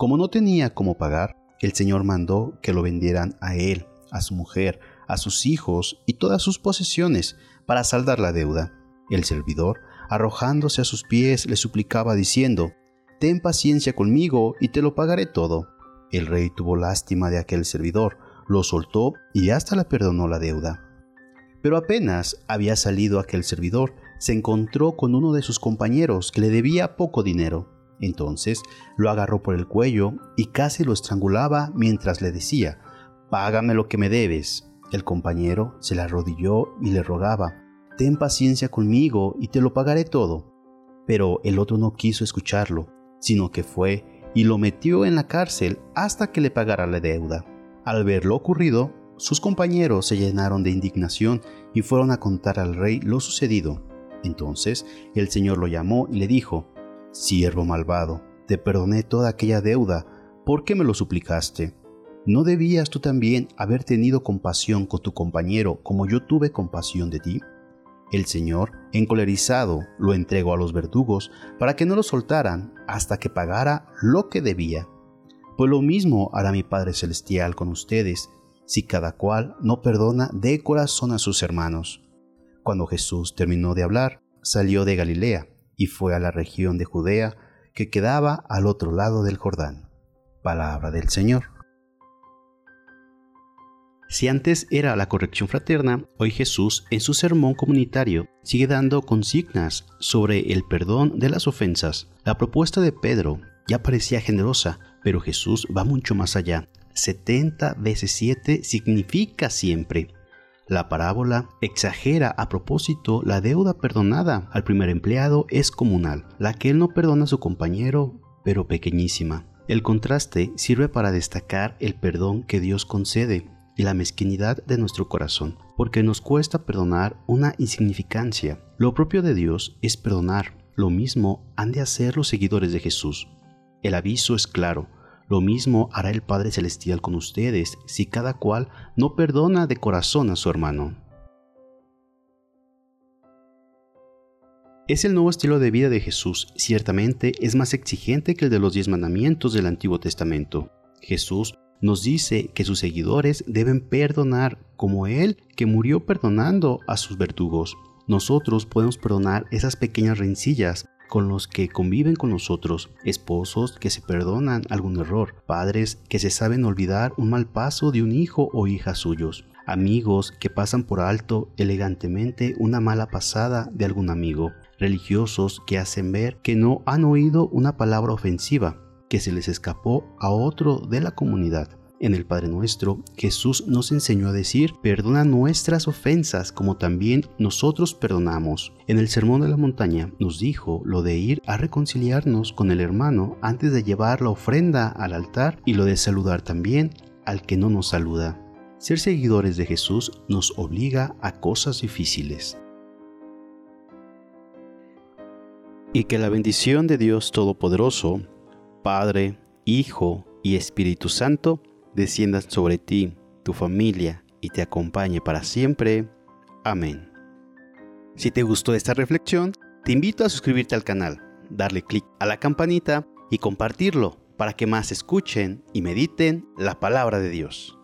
como no tenía cómo pagar, el Señor mandó que lo vendieran a él, a su mujer, a sus hijos y todas sus posesiones para saldar la deuda. El servidor, arrojándose a sus pies, le suplicaba diciendo, Ten paciencia conmigo y te lo pagaré todo. El rey tuvo lástima de aquel servidor, lo soltó y hasta le perdonó la deuda. Pero apenas había salido aquel servidor, se encontró con uno de sus compañeros que le debía poco dinero entonces lo agarró por el cuello y casi lo estrangulaba mientras le decía, Págame lo que me debes. El compañero se le arrodilló y le rogaba, Ten paciencia conmigo y te lo pagaré todo. Pero el otro no quiso escucharlo, sino que fue y lo metió en la cárcel hasta que le pagara la deuda. Al ver lo ocurrido, sus compañeros se llenaron de indignación y fueron a contar al rey lo sucedido. Entonces el Señor lo llamó y le dijo, Siervo malvado, te perdoné toda aquella deuda, ¿por qué me lo suplicaste? ¿No debías tú también haber tenido compasión con tu compañero como yo tuve compasión de ti? El Señor, encolerizado, lo entregó a los verdugos para que no lo soltaran hasta que pagara lo que debía. Pues lo mismo hará mi Padre Celestial con ustedes, si cada cual no perdona de corazón a sus hermanos. Cuando Jesús terminó de hablar, salió de Galilea y fue a la región de Judea que quedaba al otro lado del Jordán. Palabra del Señor. Si antes era la corrección fraterna, hoy Jesús en su sermón comunitario sigue dando consignas sobre el perdón de las ofensas. La propuesta de Pedro ya parecía generosa, pero Jesús va mucho más allá. 70 veces 7 significa siempre. La parábola exagera a propósito la deuda perdonada al primer empleado es comunal, la que él no perdona a su compañero, pero pequeñísima. El contraste sirve para destacar el perdón que Dios concede y la mezquinidad de nuestro corazón, porque nos cuesta perdonar una insignificancia. Lo propio de Dios es perdonar, lo mismo han de hacer los seguidores de Jesús. El aviso es claro, lo mismo hará el Padre Celestial con ustedes si cada cual no perdona de corazón a su hermano. Es el nuevo estilo de vida de Jesús, ciertamente es más exigente que el de los diez mandamientos del Antiguo Testamento. Jesús nos dice que sus seguidores deben perdonar como Él que murió perdonando a sus verdugos. Nosotros podemos perdonar esas pequeñas rencillas con los que conviven con nosotros, esposos que se perdonan algún error, padres que se saben olvidar un mal paso de un hijo o hija suyos, amigos que pasan por alto elegantemente una mala pasada de algún amigo, religiosos que hacen ver que no han oído una palabra ofensiva que se les escapó a otro de la comunidad. En el Padre Nuestro, Jesús nos enseñó a decir, perdona nuestras ofensas como también nosotros perdonamos. En el Sermón de la Montaña nos dijo lo de ir a reconciliarnos con el hermano antes de llevar la ofrenda al altar y lo de saludar también al que no nos saluda. Ser seguidores de Jesús nos obliga a cosas difíciles. Y que la bendición de Dios Todopoderoso, Padre, Hijo y Espíritu Santo, desciendan sobre ti, tu familia y te acompañe para siempre. Amén. Si te gustó esta reflexión, te invito a suscribirte al canal, darle clic a la campanita y compartirlo para que más escuchen y mediten la palabra de Dios.